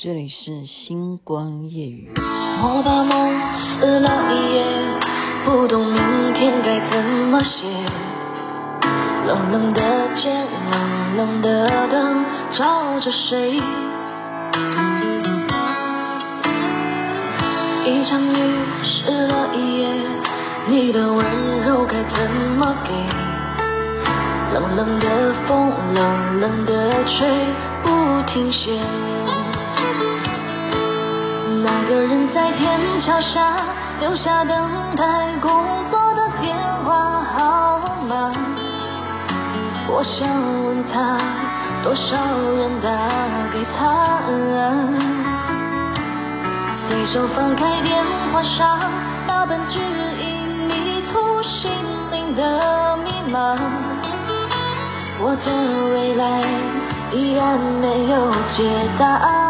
这里是星光夜语。我把梦撕了一页，不懂明天该怎么写。冷冷的街，冷冷的灯，照着谁？一场雨湿了一夜，你的温柔该怎么给？冷冷的风，冷冷的吹，不停歇。那个人在天桥下留下等待工作的电话号码，我想问他，多少人打给他？随手翻开电话上那本指引迷途心灵的密码，我的未来依然没有解答。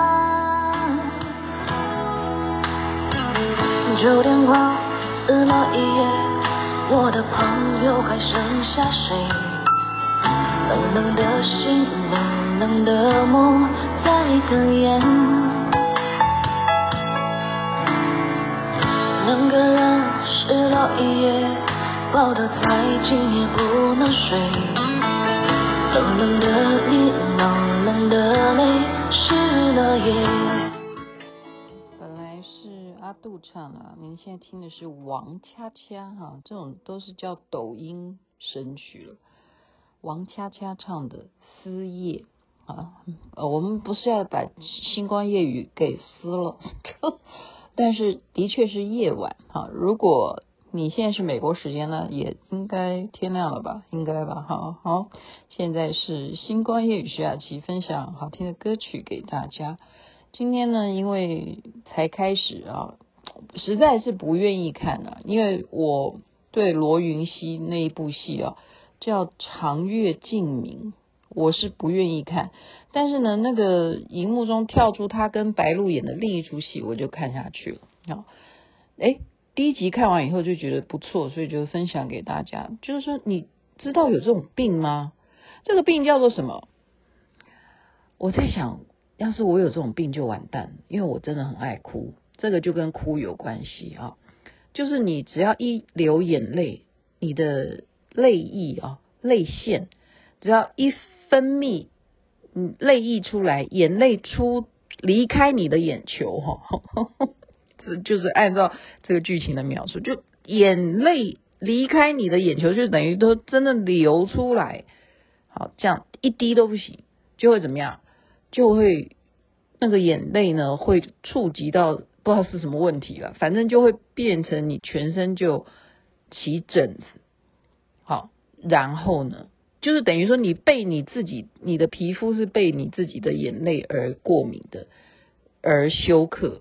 旧电话撕了一页，我的朋友还剩下谁？冷冷的心，冷冷的梦在哽咽。两个人湿了一夜，抱得再紧也不能睡。冷冷的你，冷冷的泪，湿了夜。阿杜唱啊，您现在听的是王恰恰哈，这种都是叫抖音神曲了。王恰恰唱的《撕夜》啊，呃，我们不是要把星光夜语给撕了，但是的确是夜晚哈。如果你现在是美国时间呢，也应该天亮了吧？应该吧？好好，现在是星光夜语徐雅琪分享好听的歌曲给大家。今天呢，因为才开始啊，实在是不愿意看了，因为我对罗云熙那一部戏啊，叫《长月烬明》，我是不愿意看。但是呢，那个荧幕中跳出他跟白鹿演的另一出戏，我就看下去了。啊，哎，第一集看完以后就觉得不错，所以就分享给大家。就是说，你知道有这种病吗？这个病叫做什么？我在想。要是我有这种病就完蛋，因为我真的很爱哭，这个就跟哭有关系啊。就是你只要一流眼泪，你的泪液啊，泪腺只要一分泌，嗯，泪液出来，眼泪出离开你的眼球哈，这就是按照这个剧情的描述，就眼泪离开你的眼球，就等于都真的流出来，好，这样一滴都不行，就会怎么样？就会那个眼泪呢，会触及到不知道是什么问题了，反正就会变成你全身就起疹子，好，然后呢，就是等于说你被你自己，你的皮肤是被你自己的眼泪而过敏的，而休克，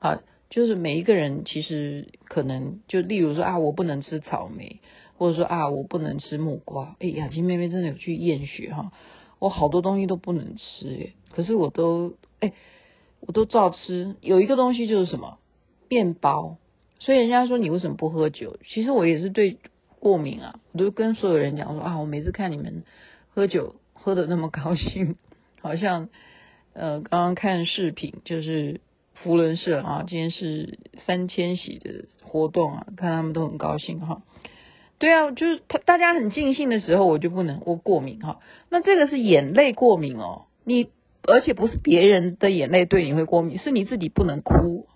好，就是每一个人其实可能就例如说啊，我不能吃草莓，或者说啊，我不能吃木瓜，哎，雅琪妹妹真的有去验血哈。我好多东西都不能吃耶，可是我都哎，我都照吃。有一个东西就是什么面包，所以人家说你为什么不喝酒？其实我也是对过敏啊，我都跟所有人讲说啊，我每次看你们喝酒喝得那么高兴，好像呃刚刚看视频就是福伦社啊，今天是三千喜的活动啊，看他们都很高兴哈。对啊，就是他大家很尽兴的时候，我就不能，我过敏哈。那这个是眼泪过敏哦，你而且不是别人的眼泪对你会过敏，是你自己不能哭。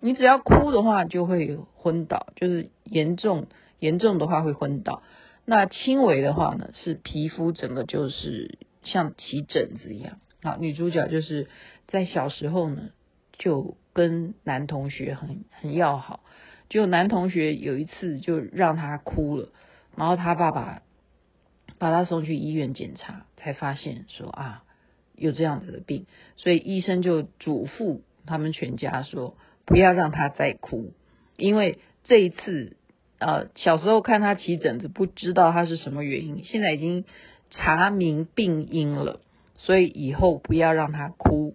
你只要哭的话就会昏倒，就是严重严重的话会昏倒。那轻微的话呢，是皮肤整个就是像起疹子一样。好，女主角就是在小时候呢就跟男同学很很要好。就男同学有一次就让她哭了，然后她爸爸把她送去医院检查，才发现说啊有这样子的病，所以医生就嘱咐他们全家说不要让他再哭，因为这一次呃小时候看他起疹子不知道他是什么原因，现在已经查明病因了，所以以后不要让他哭。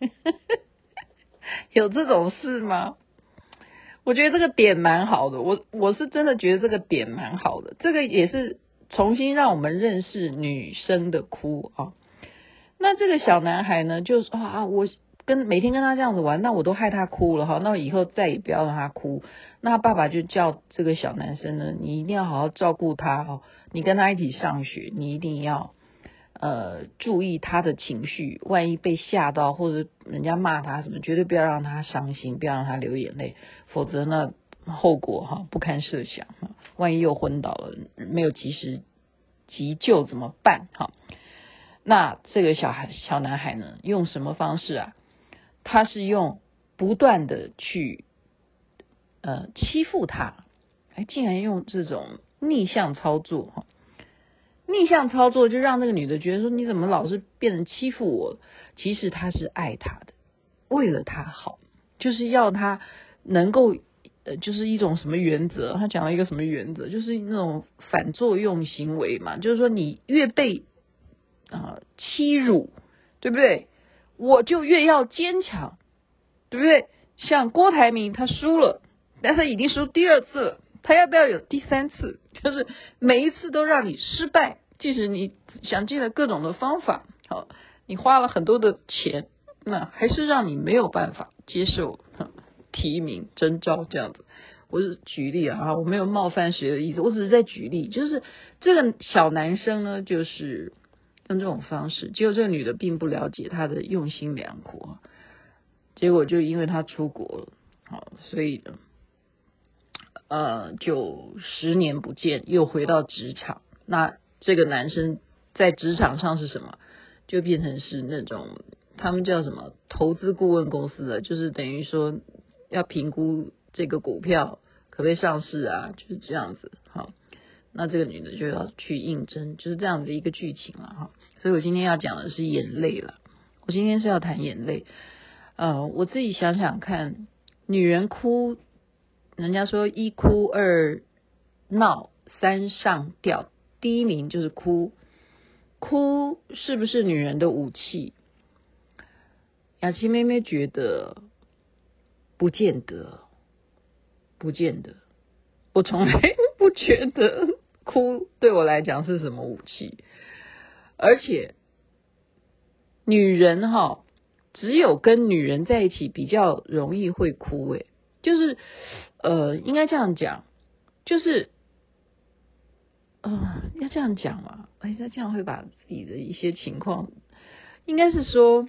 有这种事吗？我觉得这个点蛮好的，我我是真的觉得这个点蛮好的，这个也是重新让我们认识女生的哭啊。那这个小男孩呢，就说啊，我跟每天跟他这样子玩，那我都害他哭了哈，那我以后再也不要让他哭。那爸爸就叫这个小男生呢，你一定要好好照顾他哦，你跟他一起上学，你一定要呃注意他的情绪，万一被吓到或者人家骂他什么，绝对不要让他伤心，不要让他流眼泪，否则呢后果哈不堪设想，万一又昏倒了，没有及时急救怎么办哈？那这个小孩小男孩呢，用什么方式啊？他是用不断的去呃欺负他，哎，竟然用这种逆向操作哈，逆向操作就让那个女的觉得说，你怎么老是变成欺负我？其实他是爱他的，为了他好，就是要他能够呃，就是一种什么原则？他讲了一个什么原则？就是那种反作用行为嘛，就是说你越被啊、欺辱，对不对？我就越要坚强，对不对？像郭台铭他输了，但他已经输第二次了，他要不要有第三次？就是每一次都让你失败，即使你想尽了各种的方法，好，你花了很多的钱，那还是让你没有办法接受提名征召这样子。我是举例啊，我没有冒犯谁的意思，我只是在举例，就是这个小男生呢，就是。用这种方式，结果这个女的并不了解他的用心良苦，结果就因为他出国了，好，所以呢，呃，就十年不见，又回到职场。那这个男生在职场上是什么？就变成是那种他们叫什么投资顾问公司的，就是等于说要评估这个股票可不可以上市啊，就是这样子，好。那这个女的就要去应征，就是这样的一个剧情了哈。所以我今天要讲的是眼泪了。我今天是要谈眼泪。呃，我自己想想看，女人哭，人家说一哭二闹三上吊，第一名就是哭。哭是不是女人的武器？雅琪妹妹觉得不见得，不见得。我从来 不觉得。哭对我来讲是什么武器？而且女人哈，只有跟女人在一起比较容易会哭。诶，就是呃，应该这样讲，就是呃，要这样讲嘛？哎，那这样会把自己的一些情况，应该是说，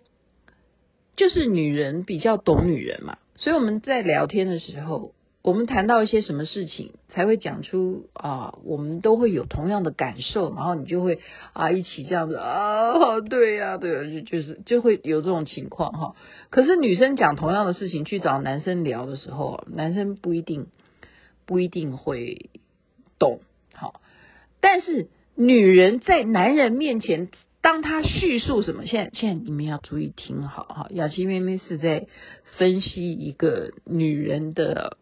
就是女人比较懂女人嘛，所以我们在聊天的时候。我们谈到一些什么事情，才会讲出啊，我们都会有同样的感受，然后你就会啊一起这样子啊，对呀，对呀，就就是就会有这种情况哈。可是女生讲同样的事情去找男生聊的时候，男生不一定不一定会懂。好，但是女人在男人面前，当她叙述什么，现在现在你们要注意听好哈。雅琪妹妹是在分析一个女人的。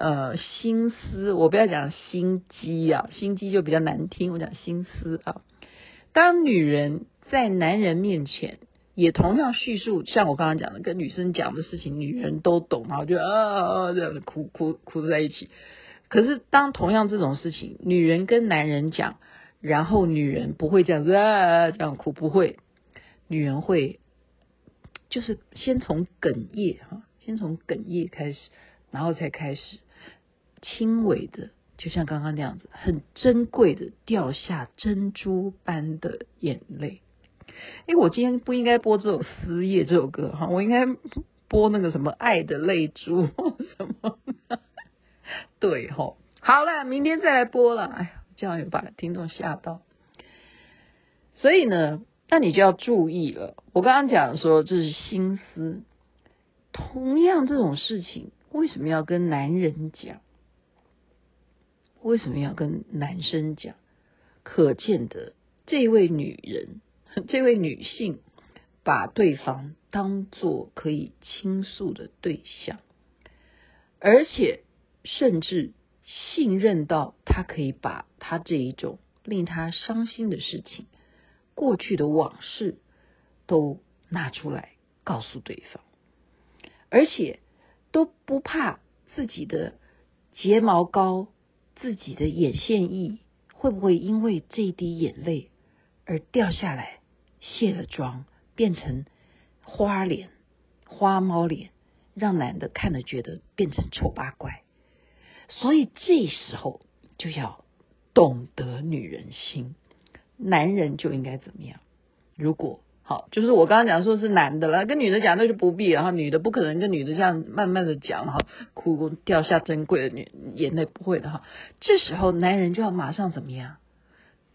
呃，心思，我不要讲心机啊，心机就比较难听。我讲心思啊，当女人在男人面前，也同样叙述像我刚刚讲的，跟女生讲的事情，女人都懂，然后就啊这样子哭哭哭在一起。可是当同样这种事情，女人跟男人讲，然后女人不会这样子啊这样哭，不会，女人会就是先从哽咽哈，先从哽咽开始，然后才开始。轻微的，就像刚刚那样子，很珍贵的掉下珍珠般的眼泪。哎，我今天不应该播这首《思夜》这首歌哈，我应该播那个什么《爱的泪珠》什么？对哈，好了，明天再来播了。哎呀，这样又把听众吓到。所以呢，那你就要注意了。我刚刚讲说这是心思，同样这种事情，为什么要跟男人讲？为什么要跟男生讲？可见的，这位女人，这位女性，把对方当作可以倾诉的对象，而且甚至信任到她可以把她这一种令她伤心的事情、过去的往事都拿出来告诉对方，而且都不怕自己的睫毛膏。自己的眼线液会不会因为这一滴眼泪而掉下来，卸了妆，变成花脸、花猫脸，让男的看了觉得变成丑八怪。所以这时候就要懂得女人心，男人就应该怎么样？如果好，就是我刚刚讲说是男的了，跟女的讲那就不必，然后女的不可能跟女的这样慢慢的讲哈，哭掉下珍贵的女眼泪不会的哈。这时候男人就要马上怎么样？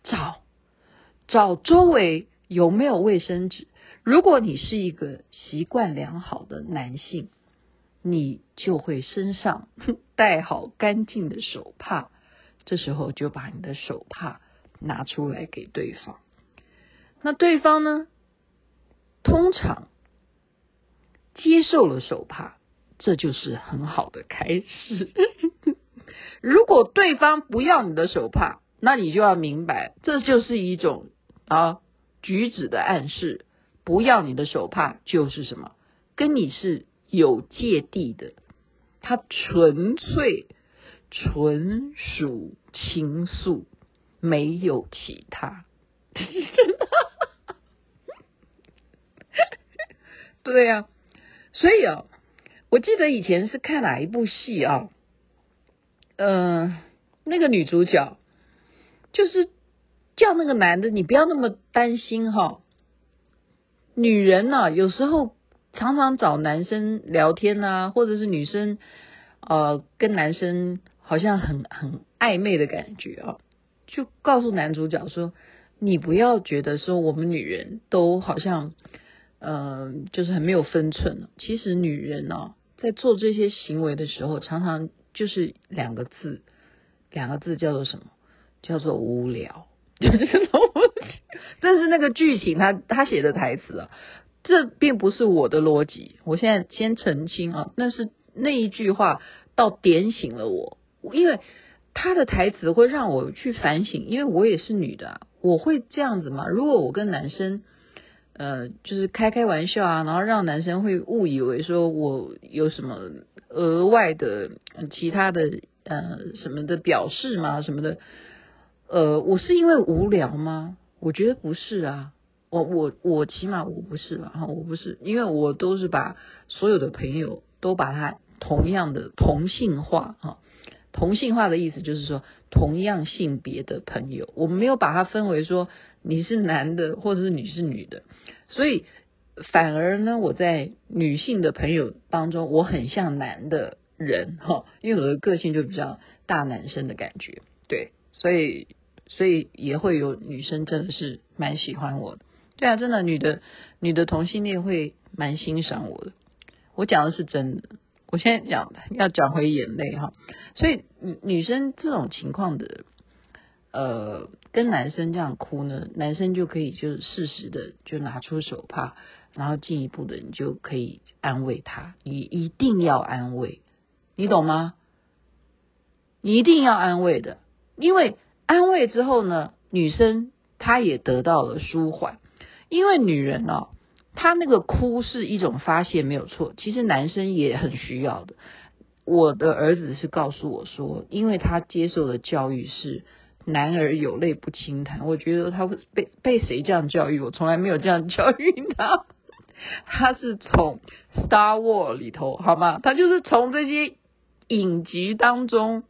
找找周围有没有卫生纸。如果你是一个习惯良好的男性，你就会身上 带好干净的手帕。这时候就把你的手帕拿出来给对方。那对方呢？通常接受了手帕，这就是很好的开始。如果对方不要你的手帕，那你就要明白，这就是一种啊举止的暗示。不要你的手帕就是什么？跟你是有芥蒂的，他纯粹纯属情愫，没有其他。对呀、所以啊，我记得以前是看哪一部戏啊？嗯、呃，那个女主角就是叫那个男的，你不要那么担心哈。女人呢、有时候常常找男生聊天啊，或者是女生呃跟男生好像很很暧昧的感觉啊，就告诉男主角说，你不要觉得说我们女人都好像。嗯、就是很没有分寸。其实女人呢、在做这些行为的时候，常常就是两个字，两个字叫做什么？叫做无聊。就是这是那个剧情他他写的台词啊，这并不是我的逻辑。我现在先澄清啊，那是那一句话倒点醒了我，因为他的台词会让我去反省，因为我也是女的，啊我会这样子吗？如果我跟男生。呃，就是开开玩笑啊，然后让男生会误以为说我有什么额外的其他的呃什么的表示吗？什么的？呃，我是因为无聊吗？我觉得不是啊，我我我起码我不是吧，哈，我不是，因为我都是把所有的朋友都把他同样的同性化哈。同性化的意思就是说，同样性别的朋友，我们没有把它分为说你是男的或者是你是女的，所以反而呢，我在女性的朋友当中，我很像男的人哈，因为我的个性就比较大男生的感觉，对，所以所以也会有女生真的是蛮喜欢我的，对啊，真的女的女的同性恋会蛮欣赏我的，我讲的是真的。我现在讲要讲回眼泪哈，所以女女生这种情况的，呃，跟男生这样哭呢，男生就可以就适时的就拿出手帕，然后进一步的你就可以安慰他，你一定要安慰，你懂吗？你一定要安慰的，因为安慰之后呢，女生她也得到了舒缓，因为女人哦。他那个哭是一种发泄，没有错。其实男生也很需要的。我的儿子是告诉我说，因为他接受的教育是“男儿有泪不轻弹”。我觉得他会被被谁这样教育？我从来没有这样教育他。他是从《Star War》里头，好吗？他就是从这些影集当中。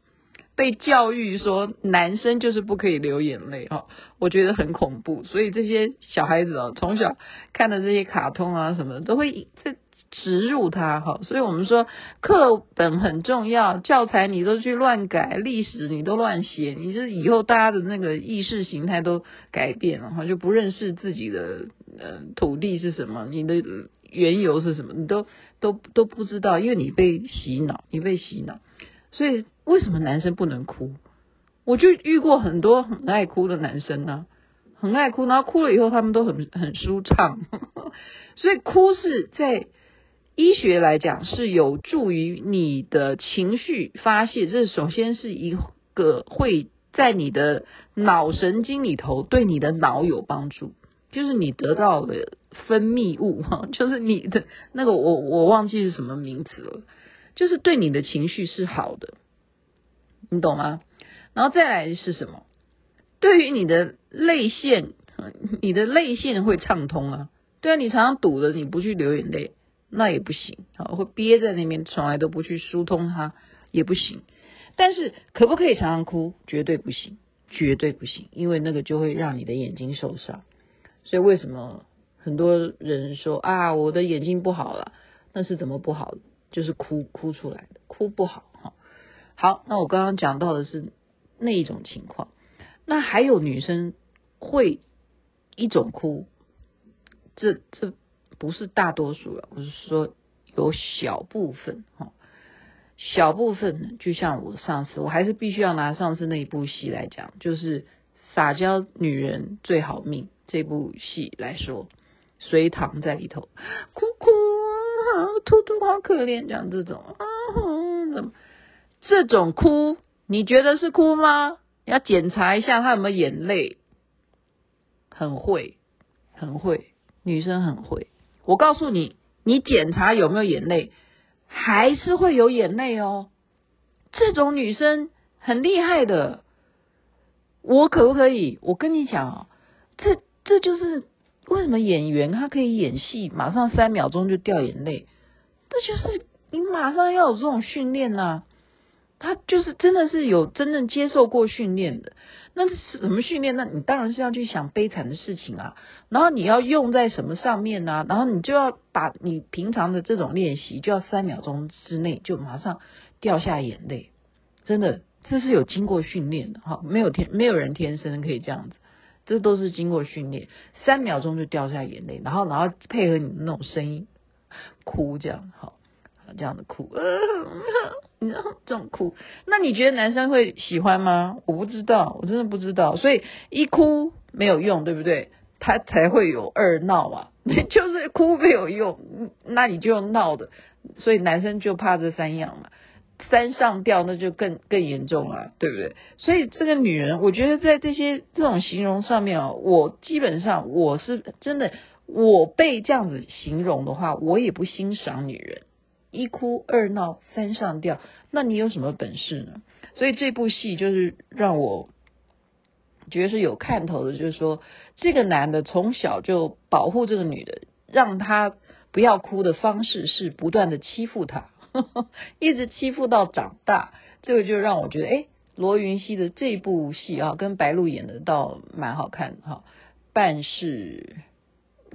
被教育说男生就是不可以流眼泪哈，我觉得很恐怖。所以这些小孩子啊，从小看的这些卡通啊什么的，都会这植入他哈。所以我们说课本很重要，教材你都去乱改，历史你都乱写，你这以后大家的那个意识形态都改变了哈，就不认识自己的呃土地是什么，你的缘由是什么，你都都都不知道，因为你被洗脑，你被洗脑。所以为什么男生不能哭？我就遇过很多很爱哭的男生呢、啊，很爱哭，然后哭了以后他们都很很舒畅。所以哭是在医学来讲是有助于你的情绪发泄，这首先是一个会在你的脑神经里头对你的脑有帮助，就是你得到了分泌物哈，就是你的那个我我忘记是什么名词了。就是对你的情绪是好的，你懂吗？然后再来是什么？对于你的泪腺，你的泪腺会畅通啊。对啊，你常常堵着，你不去流眼泪，那也不行啊，会憋在那边，从来都不去疏通它，也不行。但是可不可以常常哭？绝对不行，绝对不行，因为那个就会让你的眼睛受伤。所以为什么很多人说啊，我的眼睛不好了？那是怎么不好？就是哭哭出来的，哭不好哈。好，那我刚刚讲到的是那一种情况，那还有女生会一种哭。这这不是大多数了，我是说有小部分哈，小部分，就像我上次，我还是必须要拿上次那一部戏来讲，就是撒娇女人最好命这部戏来说，隋唐在里头哭哭啊，兔兔好可怜，讲这种啊，怎么这种哭，你觉得是哭吗？要检查一下他有没有眼泪，很会，很会。女生很会，我告诉你，你检查有没有眼泪，还是会有眼泪哦。这种女生很厉害的，我可不可以？我跟你讲哦，这这就是为什么演员他可以演戏，马上三秒钟就掉眼泪，这就是你马上要有这种训练呐。他就是真的是有真正接受过训练的。那是什么训练？那你当然是要去想悲惨的事情啊，然后你要用在什么上面呢、然后你就要把你平常的这种练习，就要三秒钟之内就马上掉下眼泪，真的，这是有经过训练的哈，没有天没有人天生可以这样子，这都是经过训练，三秒钟就掉下眼泪，然后然后配合你的那种声音哭这样，好，这样的哭。你知道这种哭，那你觉得男生会喜欢吗？我不知道，我真的不知道。所以一哭没有用，对不对？他才会有二闹啊，就是哭没有用，那你就闹的。所以男生就怕这三样嘛，三上吊那就更更严重了，对不对？所以这个女人，我觉得在这些这种形容上面啊，我基本上我是真的，我被这样子形容的话，我也不欣赏女人。一哭二闹三上吊，那你有什么本事呢？所以这部戏就是让我觉得是有看头的，就是说这个男的从小就保护这个女的，让她不要哭的方式是不断的欺负她，一直欺负到长大。这个就让我觉得，哎，罗云熙的这部戏啊，跟白鹿演的倒蛮好看的哈，半是。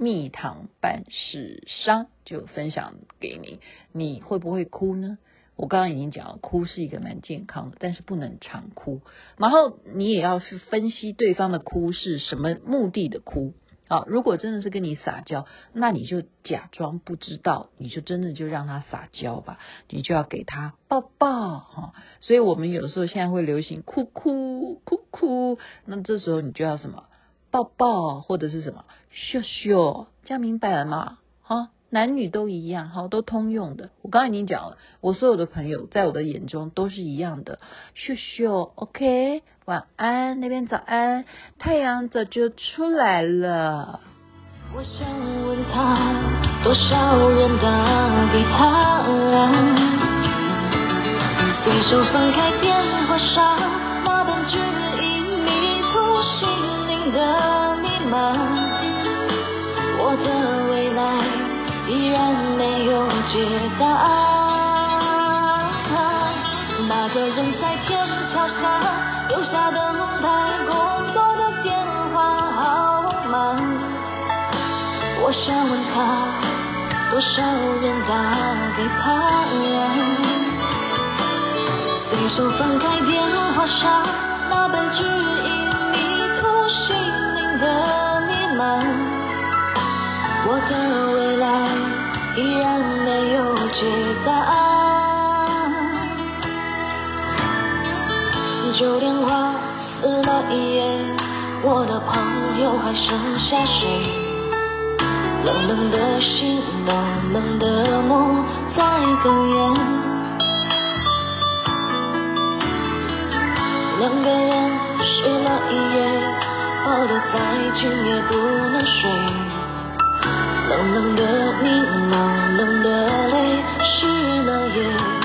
蜜糖半是伤，就分享给你。你会不会哭呢？我刚刚已经讲了，哭是一个蛮健康的，但是不能常哭。然后你也要去分析对方的哭是什么目的的哭啊。如果真的是跟你撒娇，那你就假装不知道，你就真的就让他撒娇吧。你就要给他抱抱哈。所以我们有时候现在会流行哭哭哭哭，那这时候你就要什么？抱抱或者是什么秀秀，这样明白了吗？哈，男女都一样，哈，都通用的。我刚刚已经讲了，我所有的朋友在我的眼中都是一样的。秀秀，OK，晚安，那边早安，太阳早就出来了。我想问他，多少人打给他，随手翻开解答。那个人在天桥下留下等待工作的电话号码，我想问他，多少人打给他？随手翻开电话上那本指引迷途心灵。的密码，我的未来依然解答。旧电话撕了一页，我的朋友还剩下谁？冷冷的心，冷冷的梦在哽咽。两个人睡了一夜。抱得再紧也不能睡，冷冷的你，冷冷的泪，湿了夜。